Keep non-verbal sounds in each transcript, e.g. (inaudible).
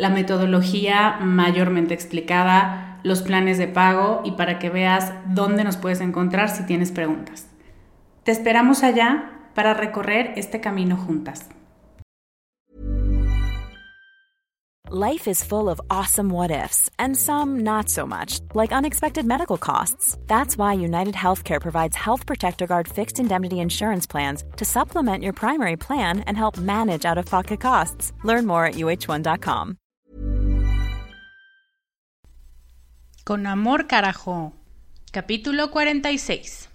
la metodología mayormente explicada, los planes de pago y para que veas dónde nos puedes encontrar si tienes preguntas. Te esperamos allá para recorrer este camino juntas. Life is full of awesome what ifs and some not so much, like unexpected medical costs. That's why United Healthcare provides Health Protector Guard fixed indemnity insurance plans to supplement your primary plan and help manage out of pocket costs. Learn more at uh1.com. Con amor, carajo. Capítulo 46.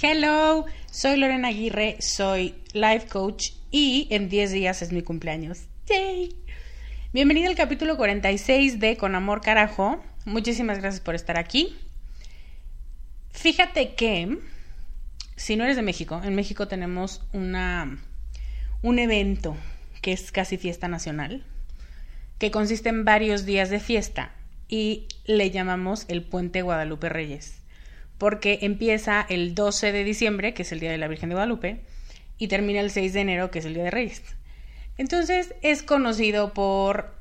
Hello, soy Lorena Aguirre, soy life coach y en 10 días es mi cumpleaños. ¡Yay! Bienvenido al capítulo 46 de Con Amor Carajo. Muchísimas gracias por estar aquí. Fíjate que, si no eres de México, en México tenemos una, un evento que es casi fiesta nacional, que consiste en varios días de fiesta y le llamamos el Puente Guadalupe Reyes, porque empieza el 12 de diciembre, que es el Día de la Virgen de Guadalupe, y termina el 6 de enero, que es el Día de Reyes. Entonces es conocido por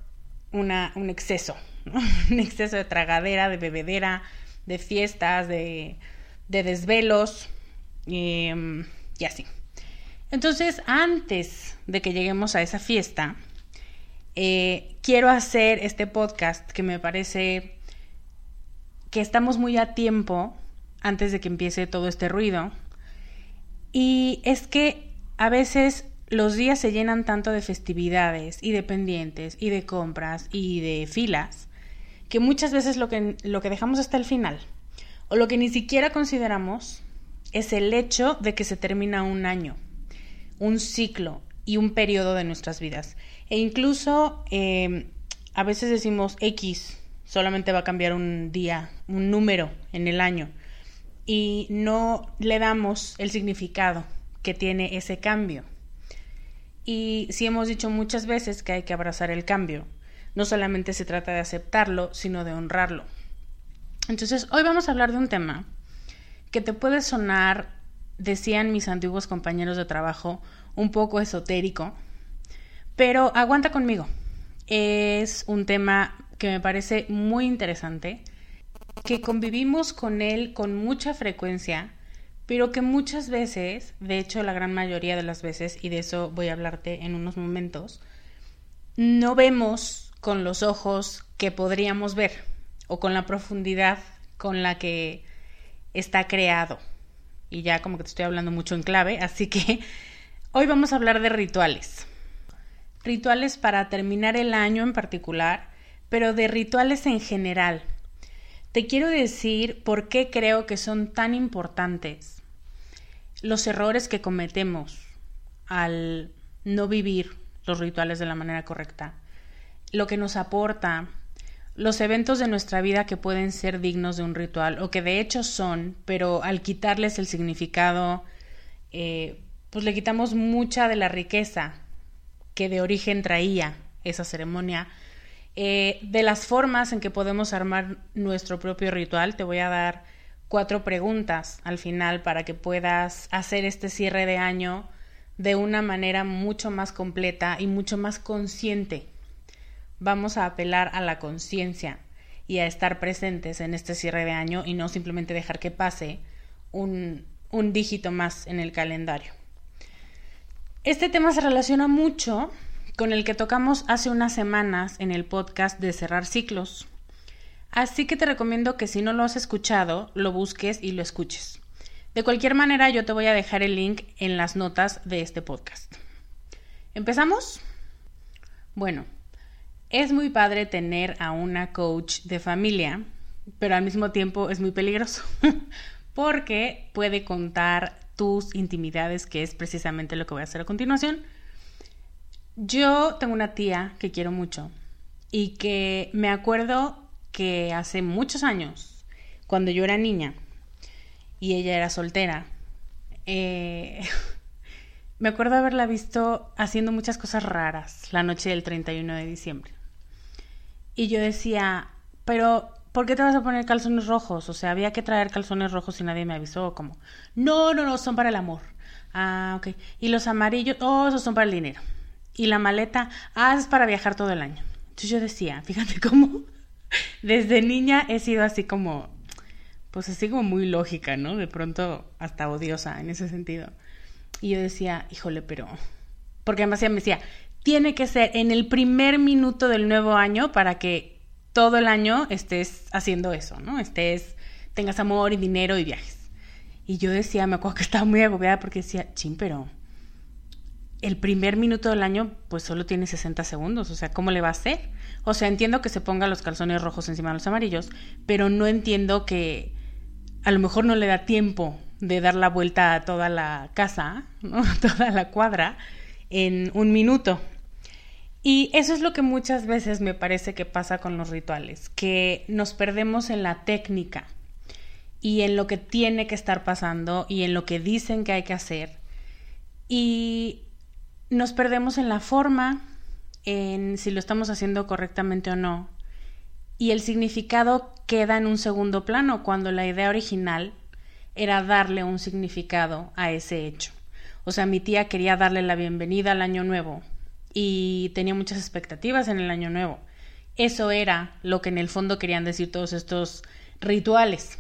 una, un exceso, (laughs) un exceso de tragadera, de bebedera, de fiestas, de, de desvelos em, y así. Entonces, antes de que lleguemos a esa fiesta, eh, quiero hacer este podcast que me parece que estamos muy a tiempo antes de que empiece todo este ruido. Y es que a veces los días se llenan tanto de festividades y de pendientes y de compras y de filas que muchas veces lo que, lo que dejamos hasta el final o lo que ni siquiera consideramos es el hecho de que se termina un año, un ciclo y un periodo de nuestras vidas. E incluso em, a veces decimos X, solamente va a cambiar un día, un número en el año, y no le damos el significado que tiene ese cambio. Y si hemos dicho muchas veces que hay que abrazar el cambio, no solamente se trata de aceptarlo, sino de honrarlo. Entonces, hoy vamos a hablar de un tema que te puede sonar, decían mis antiguos compañeros de trabajo, un poco esotérico, pero aguanta conmigo. Es un tema que me parece muy interesante, que convivimos con él con mucha frecuencia pero que muchas veces, de hecho la gran mayoría de las veces, y de eso voy a hablarte en unos momentos, no vemos con los ojos que podríamos ver o con la profundidad con la que está creado. Y ya como que te estoy hablando mucho en clave, así que (laughs) hoy vamos a hablar de rituales. Rituales para terminar el año en particular, pero de rituales en general. Te quiero decir por qué creo que son tan importantes los errores que cometemos al no vivir los rituales de la manera correcta, lo que nos aporta, los eventos de nuestra vida que pueden ser dignos de un ritual o que de hecho son, pero al quitarles el significado, eh, pues le quitamos mucha de la riqueza que de origen traía esa ceremonia. Eh, de las formas en que podemos armar nuestro propio ritual, te voy a dar cuatro preguntas al final para que puedas hacer este cierre de año de una manera mucho más completa y mucho más consciente vamos a apelar a la conciencia y a estar presentes en este cierre de año y no simplemente dejar que pase un, dígito más en el calendario. Este tema se relaciona mucho con el que tocamos hace unas semanas en el podcast de cerrar ciclos. Así que te recomiendo que si no lo has escuchado, lo busques y lo escuches. De cualquier manera, yo te voy a dejar el link en las notas de este podcast. ¿Empezamos? Bueno, es muy padre tener a una coach de familia, pero al mismo tiempo es muy peligroso (laughs) porque puede contar tus intimidades, que es precisamente lo que voy a hacer a continuación. Yo tengo una tía que quiero mucho y que me acuerdo que hace muchos años, cuando yo era niña y ella era soltera, eh, (laughs) me acuerdo haberla visto haciendo muchas cosas raras la noche del 31 de diciembre. Y yo decía, pero ¿por qué te vas a poner calzones rojos? O sea, había que traer calzones rojos y nadie me avisó. Como, no, no, no, son para el amor. Ah, ok. Y los amarillos, oh, esos son para el dinero. Y la maleta, ah, es para viajar todo el año. Entonces yo decía, (laughs) fíjate cómo desde niña he sido así como, pues así como muy lógica, ¿no? De pronto hasta odiosa en ese sentido. Y yo decía, híjole, pero... Porque además ella me decía, tiene que ser en el primer minuto del nuevo año para que todo el año estés haciendo eso, ¿no? Estés, tengas amor y dinero y viajes. Y yo decía, me acuerdo que estaba muy agobiada porque decía, chin, pero el primer minuto del año pues solo tiene 60 segundos, o sea, ¿cómo le va a hacer? O sea, entiendo que se ponga los calzones rojos encima de los amarillos, pero no entiendo que a lo mejor no le da tiempo de dar la vuelta a toda la casa, ¿no? (laughs) toda la cuadra en un minuto. Y eso es lo que muchas veces me parece que pasa con los rituales, que nos perdemos en la técnica y en lo que tiene que estar pasando y en lo que dicen que hay que hacer. Y nos perdemos en la forma, en si lo estamos haciendo correctamente o no. Y el significado queda en un segundo plano cuando la idea original era darle un significado a ese hecho. O sea, mi tía quería darle la bienvenida al año nuevo, y tenía muchas expectativas en el año nuevo. Eso era lo que en el fondo querían decir todos estos rituales.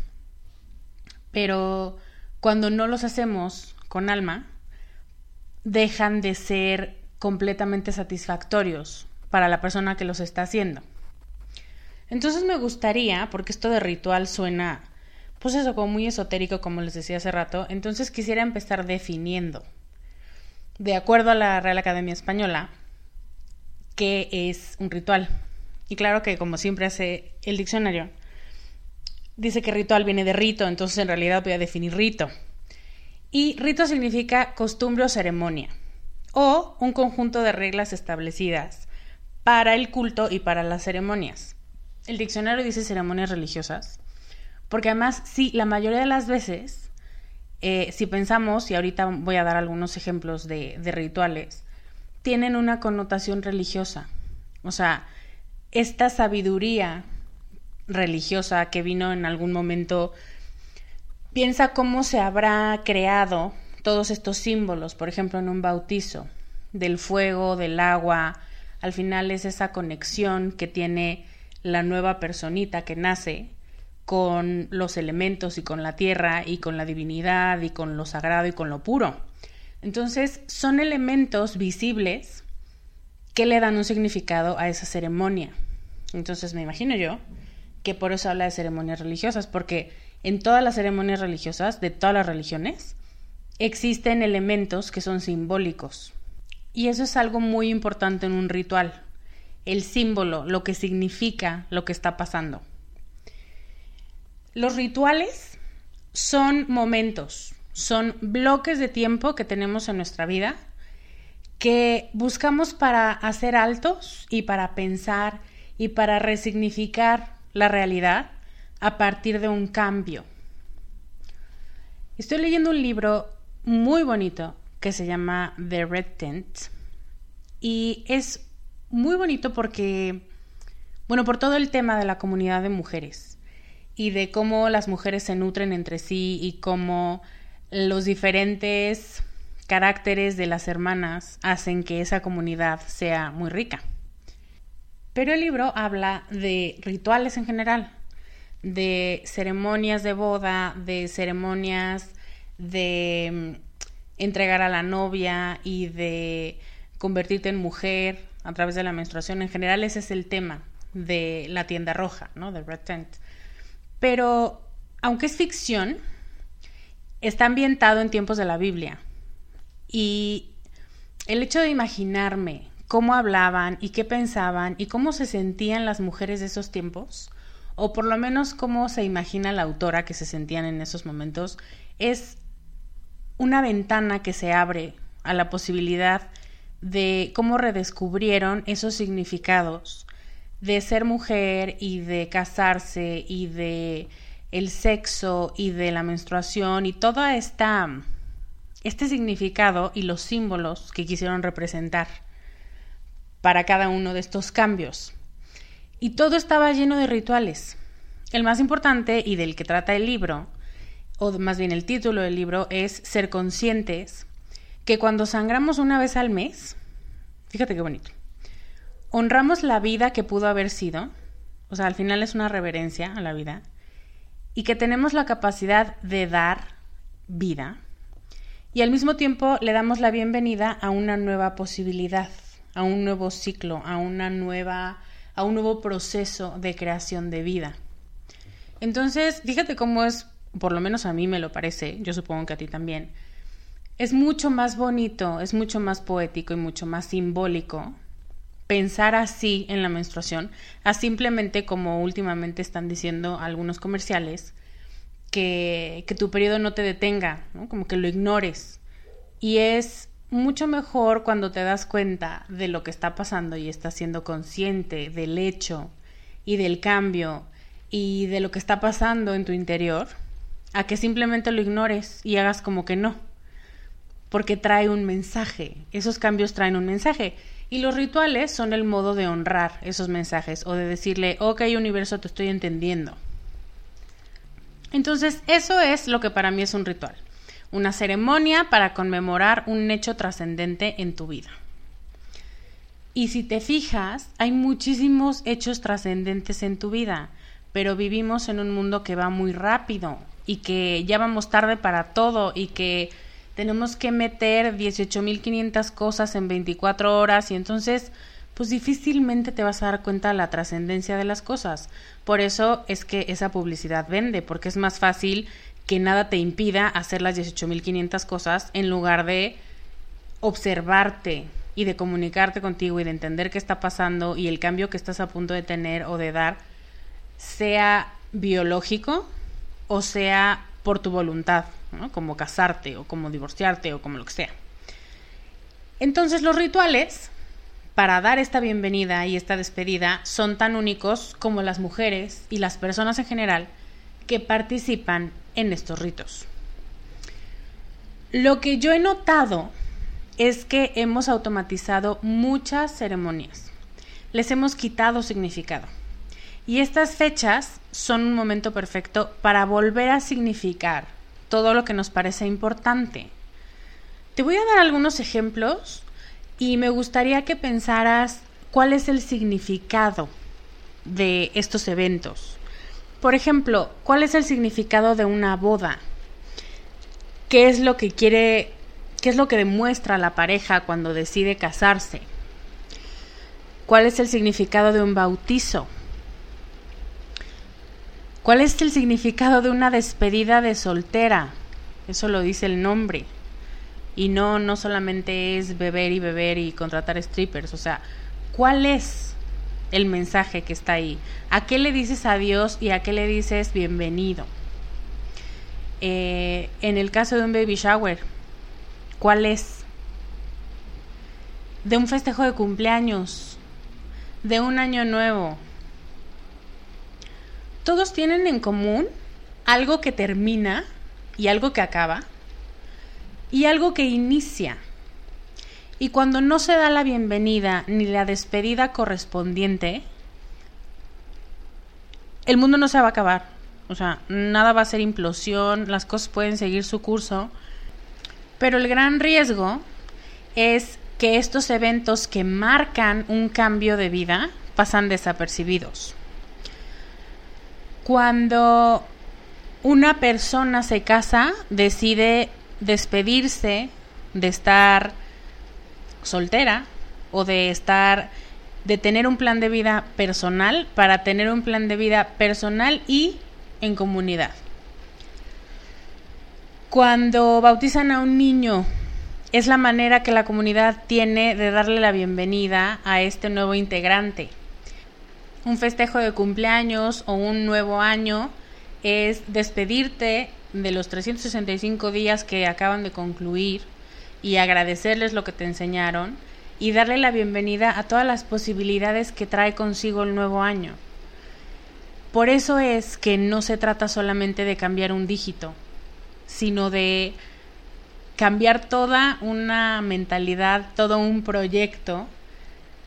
Pero cuando no los hacemos con alma, dejan de ser completamente satisfactorios para la persona que los está haciendo. Entonces me gustaría, porque esto de ritual suena, pues eso, como muy esotérico, como les decía hace rato, entonces quisiera empezar definiendo. De acuerdo a la Real Academia Española, qué es un ritual. Y claro que como siempre hace el diccionario, dice que ritual viene de rito, entonces en realidad voy a definir rito. Y rito significa costumbre o ceremonia, o un conjunto de reglas establecidas para el culto y para las ceremonias. El diccionario dice ceremonias religiosas, porque además, sí, la mayoría de las veces, eh, si pensamos, y ahorita voy a dar algunos ejemplos de rituales, tienen una connotación religiosa. O sea, esta sabiduría religiosa que vino en algún momento, piensa cómo se habrá creado todos estos símbolos, por ejemplo, en un bautizo, del fuego, del agua, al final es esa conexión que tiene la nueva personita que nace con los elementos y con la tierra y con la divinidad y con lo sagrado y con lo puro. Entonces, son elementos visibles que le dan un significado a esa ceremonia. Entonces, me imagino yo que por eso habla de ceremonias religiosas, porque en todas las ceremonias religiosas, de todas las religiones, existen elementos que son simbólicos. Y eso es algo muy importante en un ritual, el símbolo, lo que significa lo que está pasando. Los rituales son momentos, son bloques de tiempo que tenemos en nuestra vida que buscamos para hacer altos y para pensar y para resignificar la realidad a partir de un cambio. Estoy leyendo un libro muy bonito que se llama The Red Tent y es muy bonito porque, bueno, por todo el tema de la comunidad de mujeres y de cómo las mujeres se nutren entre sí y cómo los diferentes caracteres de las hermanas hacen que esa comunidad sea muy rica. Pero el libro habla de rituales en general, de ceremonias de boda, de ceremonias de mm, entregar a la novia y de convertirte en mujer a través de la menstruación. En general ese es el tema de la tienda roja, ¿no? De Red Tent. Pero aunque es ficción, está ambientado en tiempos de la Biblia. Y el hecho de imaginarme cómo hablaban y qué pensaban y cómo se sentían las mujeres de esos tiempos, o por lo menos cómo se imagina la autora que se sentían en esos momentos, es una ventana que se abre a la posibilidad de cómo redescubrieron esos significados de ser mujer y de casarse y de el sexo y de la menstruación y toda esta este significado y los símbolos que quisieron representar para cada uno de estos cambios. Y todo estaba lleno de rituales. El más importante y del que trata el libro, o más bien el título del libro, es Ser conscientes que cuando sangramos una vez al mes, fíjate qué bonito, honramos la vida que pudo haber sido, o sea, al final es una reverencia a la vida, y que tenemos la capacidad de dar vida, y al mismo tiempo le damos la bienvenida a una nueva posibilidad, a un nuevo ciclo, a una nueva a un nuevo proceso de creación de vida. Entonces, fíjate cómo es, por lo menos a mí me lo parece, yo supongo que a ti también. Es mucho más bonito, es mucho más poético y mucho más simbólico pensar así en la menstruación, a simplemente como últimamente están diciendo algunos comerciales, que, que tu periodo no te detenga, como que lo ignores. Y es mucho mejor cuando te das cuenta de lo que está pasando y estás siendo consciente del hecho y del cambio y de lo que está pasando en tu interior, a que simplemente lo ignores y hagas como que no, porque trae un mensaje, esos cambios traen un mensaje. Y los rituales son el modo de honrar esos mensajes o de decirle, ok universo, te estoy entendiendo. Entonces, eso es lo que para mí es un ritual, una ceremonia para conmemorar un hecho trascendente en tu vida. Y si te fijas, hay muchísimos hechos trascendentes en tu vida, pero vivimos en un mundo que va muy rápido y que ya vamos tarde para todo y que tenemos que meter 18.500 cosas en 24 horas y entonces pues difícilmente te vas a dar cuenta de la trascendencia de las cosas. Por eso es que esa publicidad vende, porque es más fácil que nada te impida hacer las 18.500 cosas en lugar de observarte y de comunicarte contigo y de entender qué está pasando y el cambio que estás a punto de tener o de dar, sea biológico o sea por tu voluntad, como casarte o como divorciarte o como lo que sea. Entonces los rituales para dar esta bienvenida y esta despedida son tan únicos como las mujeres y las personas en general que participan en estos ritos. Lo que yo he notado es que hemos automatizado muchas ceremonias, les hemos quitado significado. Y estas fechas son un momento perfecto para volver a significar todo lo que nos parece importante. Te voy a dar algunos ejemplos y me gustaría que pensaras cuál es el significado de estos eventos. Por ejemplo, ¿cuál es el significado de una boda? ¿Qué es lo que quiere, qué es lo que demuestra la pareja cuando decide casarse? ¿Cuál es el significado de un bautizo? ¿Cuál es el significado de una despedida de soltera? Eso lo dice el nombre y no, no solamente es beber y beber y contratar strippers, o sea, ¿cuál es el mensaje que está ahí? ¿A qué le dices adiós y a qué le dices bienvenido? Eh, en el caso de un baby shower, ¿cuál es? de un festejo de cumpleaños, de un año nuevo. Todos tienen en común algo que termina y algo que acaba y algo que inicia. Y cuando no se da la bienvenida ni la despedida correspondiente, el mundo no se va a acabar. O sea, nada va a ser implosión, las cosas pueden seguir su curso. Pero el gran riesgo es que estos eventos que marcan un cambio de vida pasan desapercibidos. Cuando una persona se casa, decide despedirse de estar soltera o de estar de tener un plan de vida personal para tener un plan de vida personal y en comunidad. Cuando bautizan a un niño, es la manera que la comunidad tiene de darle la bienvenida a este nuevo integrante. Un festejo de cumpleaños o un nuevo año es despedirte de los 365 días que acaban de concluir y agradecerles lo que te enseñaron y darle la bienvenida a todas las posibilidades que trae consigo el nuevo año. Por eso es que no se trata solamente de cambiar un dígito, sino de cambiar toda una mentalidad, todo un proyecto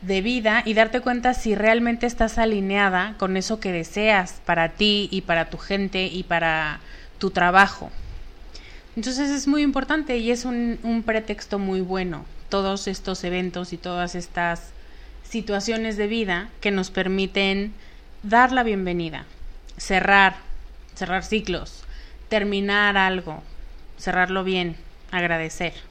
de vida y darte cuenta si realmente estás alineada con eso que deseas para ti y para tu gente y para tu trabajo. Entonces es muy importante y es un, un pretexto muy bueno todos estos eventos y todas estas situaciones de vida que nos permiten dar la bienvenida, cerrar, cerrar ciclos, terminar algo, cerrarlo bien, agradecer.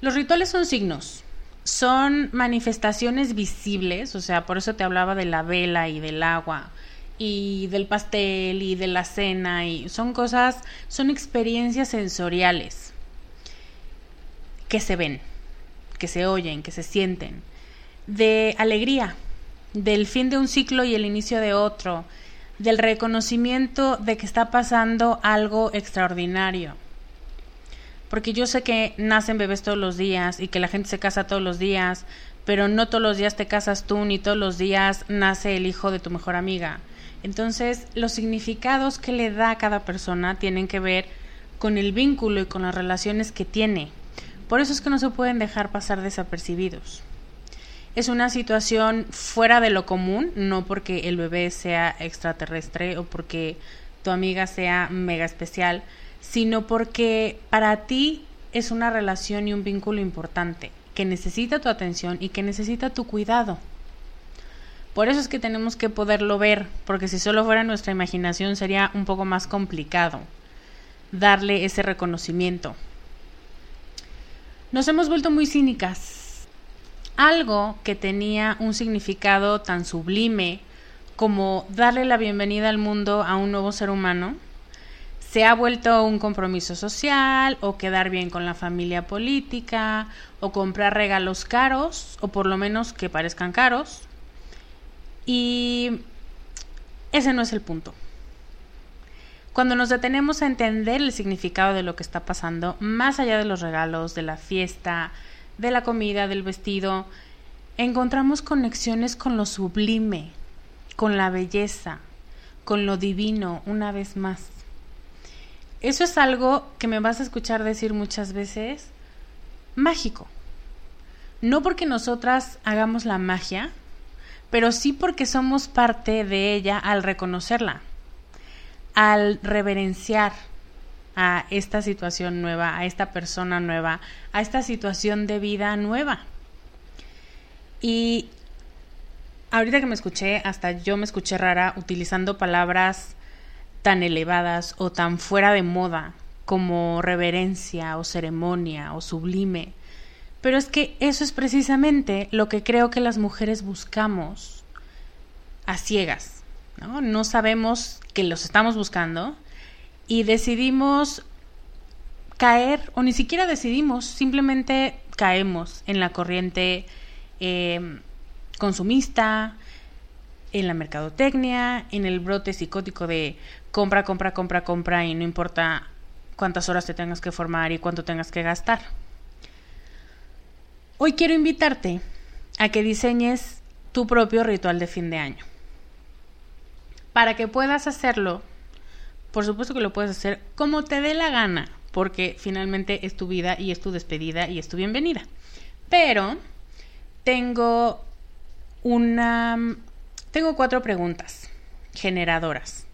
Los rituales son signos. son manifestaciones visibles, o sea, por eso te hablaba de la vela y del agua y del pastel y de la cena y son cosas, son experiencias sensoriales que se ven, que se oyen, que se sienten, de alegría, del fin de un ciclo y el inicio de otro, del reconocimiento de que está pasando algo extraordinario porque yo sé que nacen bebés todos los días y que la gente se casa todos los días, pero no todos los días te casas tú ni todos los días nace el hijo de tu mejor amiga. Entonces, los significados que le da a cada persona tienen que ver con el vínculo y con las relaciones que tiene. Por eso es que no se pueden dejar pasar desapercibidos. Es una situación fuera de lo común, no porque el bebé sea extraterrestre o porque tu amiga sea mega especial, sino porque para ti es una relación y un vínculo importante, que necesita tu atención y que necesita tu cuidado. Por eso es que tenemos que poderlo ver, porque si solo fuera nuestra imaginación sería un poco más complicado darle ese reconocimiento. Nos hemos vuelto muy cínicas. Algo que tenía un significado tan sublime como darle la bienvenida al mundo a un nuevo ser humano, se ha vuelto un compromiso social o quedar bien con la familia política o comprar regalos caros o por lo menos que parezcan caros. Y ese no es el punto. Cuando nos detenemos a entender el significado de lo que está pasando, más allá de los regalos, de la fiesta, de la comida, del vestido, encontramos conexiones con lo sublime, con la belleza, con lo divino, una vez más. Eso es algo que me vas a escuchar decir muchas veces, mágico. No porque nosotras hagamos la magia, pero sí porque somos parte de ella al reconocerla, al reverenciar a esta situación nueva, a esta persona nueva, a esta situación de vida nueva. Y ahorita que me escuché, hasta yo me escuché rara utilizando palabras tan elevadas o tan fuera de moda como reverencia o ceremonia o sublime. Pero es que eso es precisamente lo que creo que las mujeres buscamos a ciegas. No, no sabemos que los estamos buscando y decidimos caer, o ni siquiera decidimos, simplemente caemos en la corriente eh, consumista, en la mercadotecnia, en el brote psicótico de compra, compra, compra, compra y no importa cuántas horas te tengas que formar y cuánto tengas que gastar. Hoy quiero invitarte a que diseñes tu propio ritual de fin de año. Para que puedas hacerlo, por supuesto que lo puedes hacer como te dé la gana, porque finalmente es tu vida y es tu despedida y es tu bienvenida. Pero tengo una tengo cuatro preguntas generadoras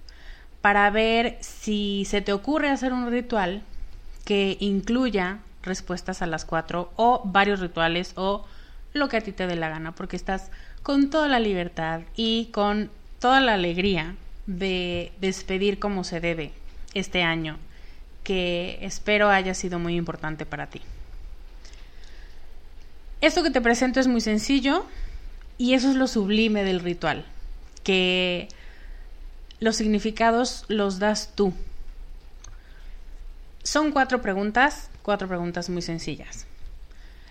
para ver si se te ocurre hacer un ritual que incluya respuestas a las cuatro o varios rituales o lo que a ti te dé la gana, porque estás con toda la libertad y con toda la alegría de despedir como se debe este año que espero haya sido muy importante para ti. Esto que te presento es muy sencillo y eso es lo sublime del ritual, que los significados los das tú. Son cuatro preguntas, cuatro preguntas muy sencillas.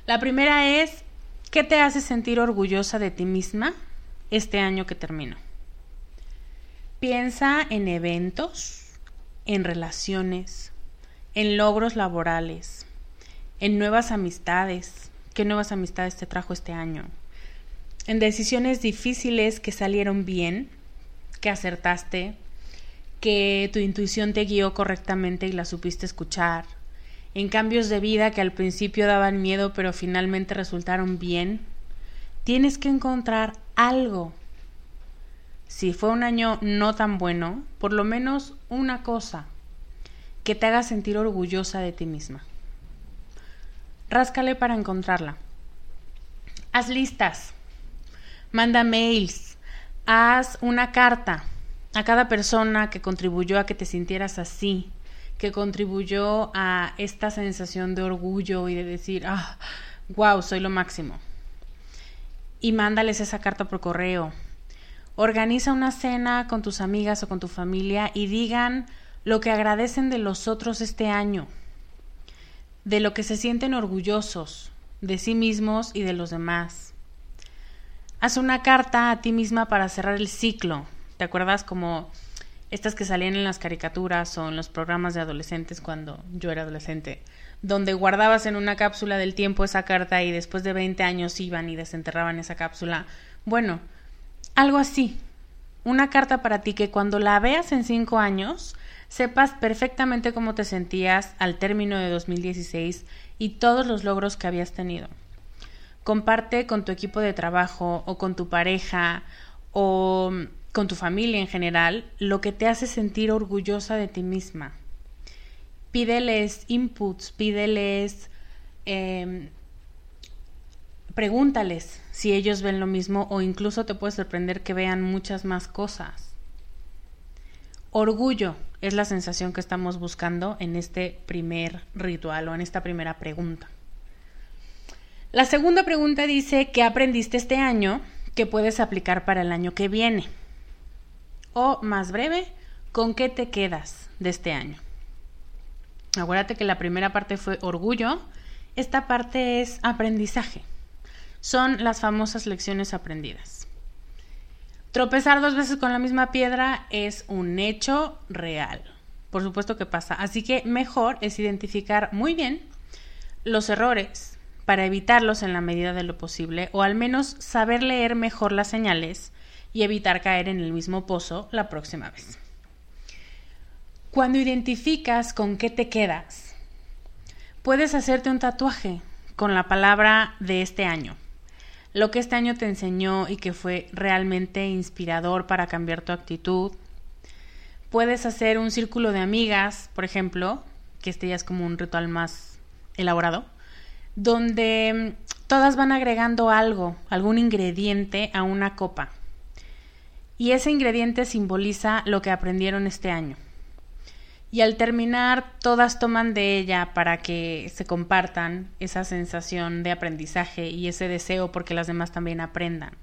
La primera es, ¿qué te hace sentir orgullosa de ti misma este año que terminó? Piensa en eventos, en relaciones, en logros laborales, en nuevas amistades. ¿Qué nuevas amistades te trajo este año? En decisiones difíciles que salieron bien, que acertaste, que tu intuición te guió correctamente y la supiste escuchar, en cambios de vida que al principio daban miedo pero finalmente resultaron bien. Tienes que encontrar algo. Si fue un año no tan bueno, por lo menos una cosa que te haga sentir orgullosa de ti misma. Ráscale para encontrarla. Haz listas, manda mails, haz una carta a cada persona que contribuyó a que te sintieras así, que contribuyó a esta sensación de orgullo y de decir, ah, wow, soy lo máximo. Y mándales esa carta por correo. Organiza una cena con tus amigas o con tu familia y digan lo que agradecen de los otros este año, de lo que se sienten orgullosos de sí mismos y de los demás. Haz una carta a ti misma para cerrar el ciclo. ¿Te acuerdas como estas que salían en las caricaturas o en los programas de adolescentes cuando yo era adolescente, donde guardabas en una cápsula del tiempo esa carta y después de 20 años iban y desenterraban esa cápsula? Bueno, algo así. Una carta para ti que cuando la veas en cinco años sepas perfectamente cómo te sentías al término de 2016 y todos los logros que habías tenido. Comparte con tu equipo de trabajo o con tu pareja o con tu familia en general lo que te hace sentir orgullosa de ti misma. Pídeles inputs, pídeles, em, pregúntales si ellos ven lo mismo o incluso te puede sorprender que vean muchas más cosas. Orgullo es la sensación que estamos buscando en este primer ritual o en esta primera pregunta. La segunda pregunta dice, ¿qué aprendiste este año que puedes aplicar para el año que viene? O más breve, ¿con qué te quedas de este año? Acuérdate que la primera parte fue orgullo, esta parte es aprendizaje. Son las famosas lecciones aprendidas. Tropezar dos veces con la misma piedra es un hecho real. Por supuesto que pasa. Así que mejor es identificar muy bien los errores para evitarlos en la medida de lo posible o al menos saber leer mejor las señales y evitar caer en el mismo pozo la próxima vez. Cuando identificas con qué te quedas, puedes hacerte un tatuaje con la palabra de este año lo que este año te enseñó y que fue realmente inspirador para cambiar tu actitud. Puedes hacer un círculo de amigas, por ejemplo, que este ya es como un ritual más elaborado, donde mm, todas van agregando algo, algún ingrediente a una copa. Y ese ingrediente simboliza lo que aprendieron este año. Y al terminar, todas toman de ella para que se compartan esa sensación de aprendizaje y ese deseo porque las demás también aprendan.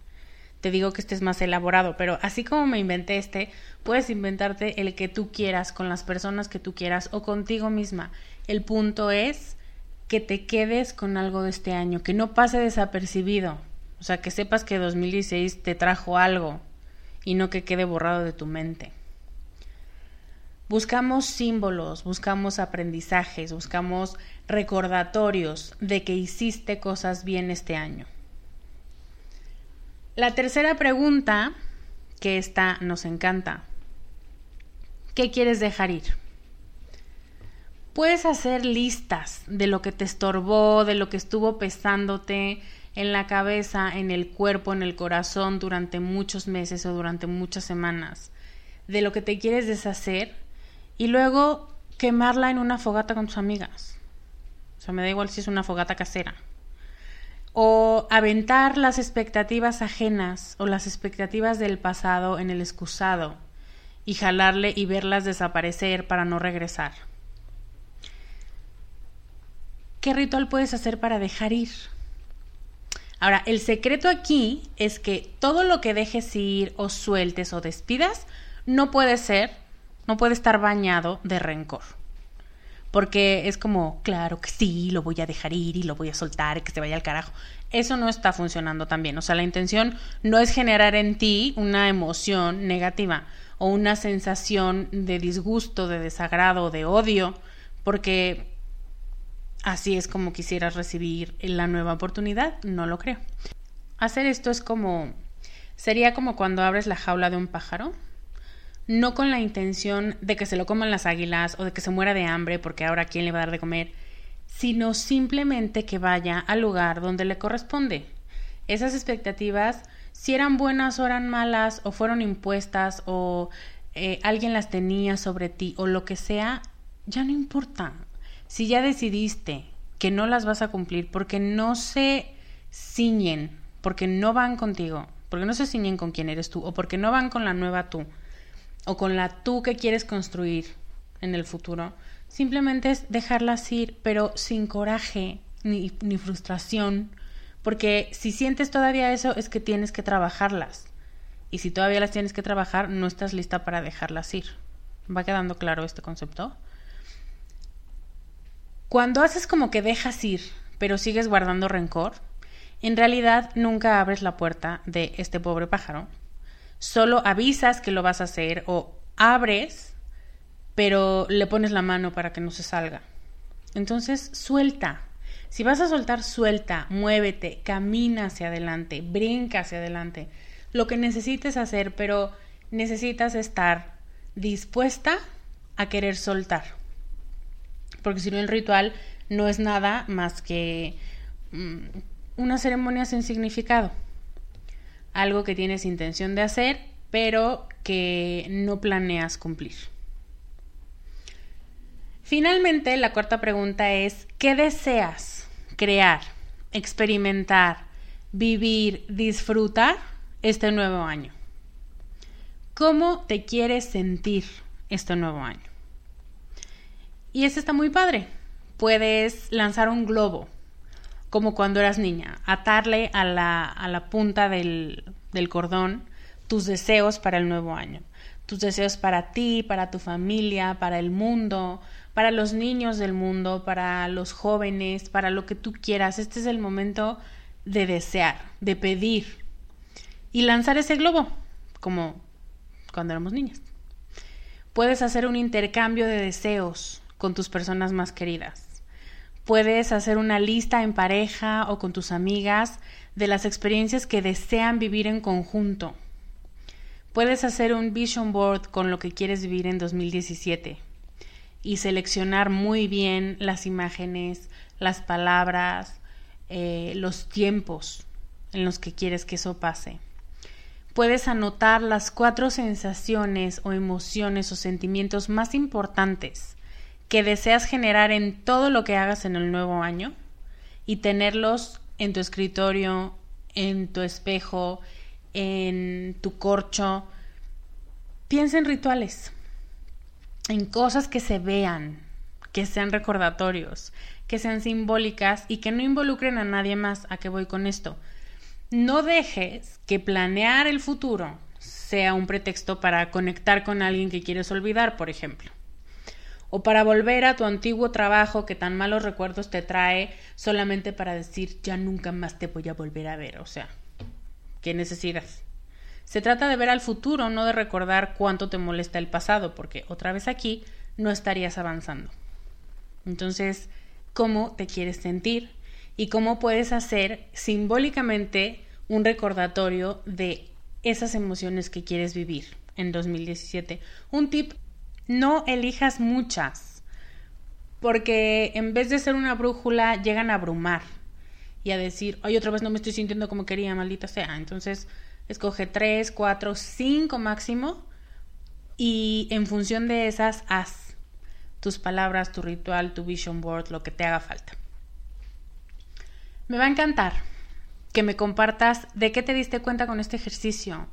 Te digo que este es más elaborado, pero así como me inventé este, puedes inventarte el que tú quieras con las personas que tú quieras o contigo misma. El punto es que te quedes con algo de este año, que no pase desapercibido. O sea, que sepas que 2016 te trajo algo y no que quede borrado de tu mente. Buscamos símbolos, buscamos aprendizajes, buscamos recordatorios de que hiciste cosas bien este año. La tercera pregunta, que esta nos encanta. ¿Qué quieres dejar ir? Puedes hacer listas de lo que te estorbó, de lo que estuvo pesándote en la cabeza, en el cuerpo, en el corazón durante muchos meses o durante muchas semanas, de lo que te quieres deshacer y luego quemarla en una fogata con tus amigas. O sea, me da igual si es una fogata casera. O aventar las expectativas ajenas o las expectativas del pasado en el excusado y jalarle y verlas desaparecer para no regresar. ¿Qué ritual puedes hacer para dejar ir? Ahora, el secreto aquí es que todo lo que dejes ir o sueltes o despidas no puede ser no puede estar bañado de rencor. Porque es como, claro que sí, lo voy a dejar ir y lo voy a soltar y que se vaya al carajo. Eso no está funcionando tan bien. O sea, la intención no es generar en ti una emoción negativa o una sensación de disgusto, de desagrado, de odio, porque así es como quisieras recibir la nueva oportunidad. No lo creo. Hacer esto es como, sería como cuando abres la jaula de un pájaro no con la intención de que se lo coman las águilas o de que se muera de hambre porque ahora quién le va a dar de comer, sino simplemente que vaya al lugar donde le corresponde. Esas expectativas, si eran buenas o eran malas, o fueron impuestas, o eh, alguien las tenía sobre ti, o lo que sea, ya no importa. Si ya decidiste que no las vas a cumplir porque no se ciñen, porque no van contigo, porque no se ciñen con quién eres tú, o porque no van con la nueva tú, o con la tú que quieres construir en el futuro, simplemente es dejarlas ir, pero sin coraje ni, ni frustración, porque si sientes todavía eso es que tienes que trabajarlas. Y si todavía las tienes que trabajar, no estás lista para dejarlas ir. ¿Va quedando claro este concepto? Cuando haces como que dejas ir, pero sigues guardando rencor, en realidad nunca abres la puerta de este pobre pájaro solo avisas que lo vas a hacer o abres, pero le pones la mano para que no se salga. Entonces, suelta. Si vas a soltar, suelta, muévete, camina hacia adelante, brinca hacia adelante. Lo que necesites hacer, pero necesitas estar dispuesta a querer soltar. Porque si no, el ritual no es nada más que mm, una ceremonia sin significado algo que tienes intención de hacer, pero que no planeas cumplir. Finalmente, la cuarta pregunta es, ¿qué deseas crear, experimentar, vivir, disfrutar este nuevo año? ¿Cómo te quieres sentir este nuevo año? Y eso está muy padre. Puedes lanzar un globo como cuando eras niña, atarle a la, a la punta del, del cordón tus deseos para el nuevo año, tus deseos para ti, para tu familia, para el mundo, para los niños del mundo, para los jóvenes, para lo que tú quieras. Este es el momento de desear, de pedir y lanzar ese globo, como cuando éramos niñas. Puedes hacer un intercambio de deseos con tus personas más queridas Puedes hacer una lista en pareja o con tus amigas de las experiencias que desean vivir en conjunto. Puedes hacer un vision board con lo que quieres vivir en 2017 y seleccionar muy bien las imágenes, las palabras, eh, los tiempos en los que quieres que eso pase. Puedes anotar las cuatro sensaciones o emociones o sentimientos más importantes que deseas generar en todo lo que hagas en el nuevo año y tenerlos en tu escritorio, en tu espejo, en tu corcho. Piensa en rituales. en cosas que se vean, que sean recordatorios, que sean simbólicas y que no involucren a nadie más. ¿A qué voy con esto? No dejes que planear el futuro sea un pretexto para conectar con alguien que quieres olvidar, por ejemplo. O para volver a tu antiguo trabajo que tan malos recuerdos te trae solamente para decir ya nunca más te voy a volver a ver. O sea, ¿qué necesidad? Se trata de ver al futuro, no de recordar cuánto te molesta el pasado, porque otra vez aquí no estarías avanzando. Entonces, ¿cómo te quieres sentir? Y cómo puedes hacer simbólicamente un recordatorio de esas emociones que quieres vivir en 2017. Un tip, no elijas muchas, porque en vez de ser una brújula, llegan a abrumar y a decir, ay, otra vez no me estoy sintiendo como quería, maldita sea. Entonces, escoge tres, cuatro, cinco máximo y en función de esas haz tus palabras, tu ritual, tu vision board, lo que te haga falta. Me va a encantar que me compartas de qué te diste cuenta con este ejercicio,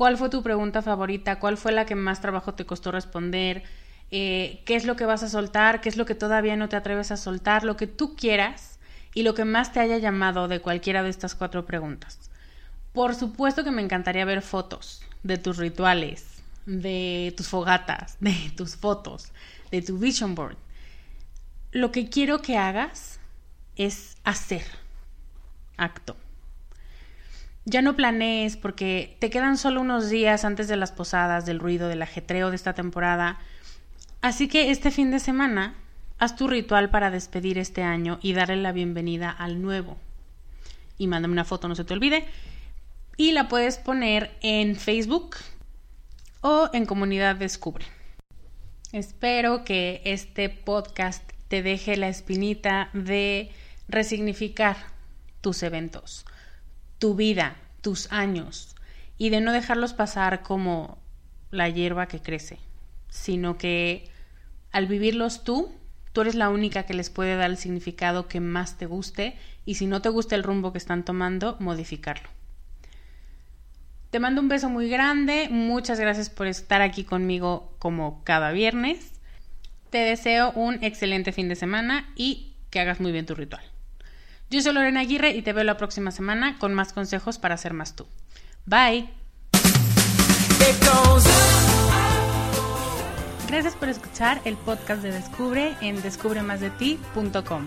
cuál fue tu pregunta favorita, cuál fue la que más trabajo te costó responder, eh, qué es lo que vas a soltar, qué es lo que todavía no te atreves a soltar, lo que tú quieras y lo que más te haya llamado de cualquiera de estas cuatro preguntas. Por supuesto que me encantaría ver fotos de tus rituales, de tus fogatas, (laughs) de tus fotos, de tu vision board. Lo que quiero que hagas es hacer acto. Ya no planees porque te quedan solo unos días antes de las posadas, del ruido, del ajetreo de esta temporada. Así que este fin de semana haz tu ritual para despedir este año y darle la bienvenida al nuevo. Y mándame una foto, no se te olvide y la puedes poner en Facebook o en Comunidad Descubre. Espero que este podcast te deje la espinita de resignificar tus eventos, tu vida, tus años y de no dejarlos pasar como la hierba que crece, sino que al vivirlos tú, tú eres la única que les puede dar el significado que más te guste y si no te gusta el rumbo que están tomando, modificarlo. Te mando un beso muy grande, muchas gracias por estar aquí conmigo como cada viernes. Te deseo un excelente fin de semana y que hagas muy bien tu ritual. Yo soy Lorena Aguirre y te veo la próxima semana con más consejos para ser más tú. Bye. Gracias por escuchar el podcast de Descubre en descubremasdeti.com.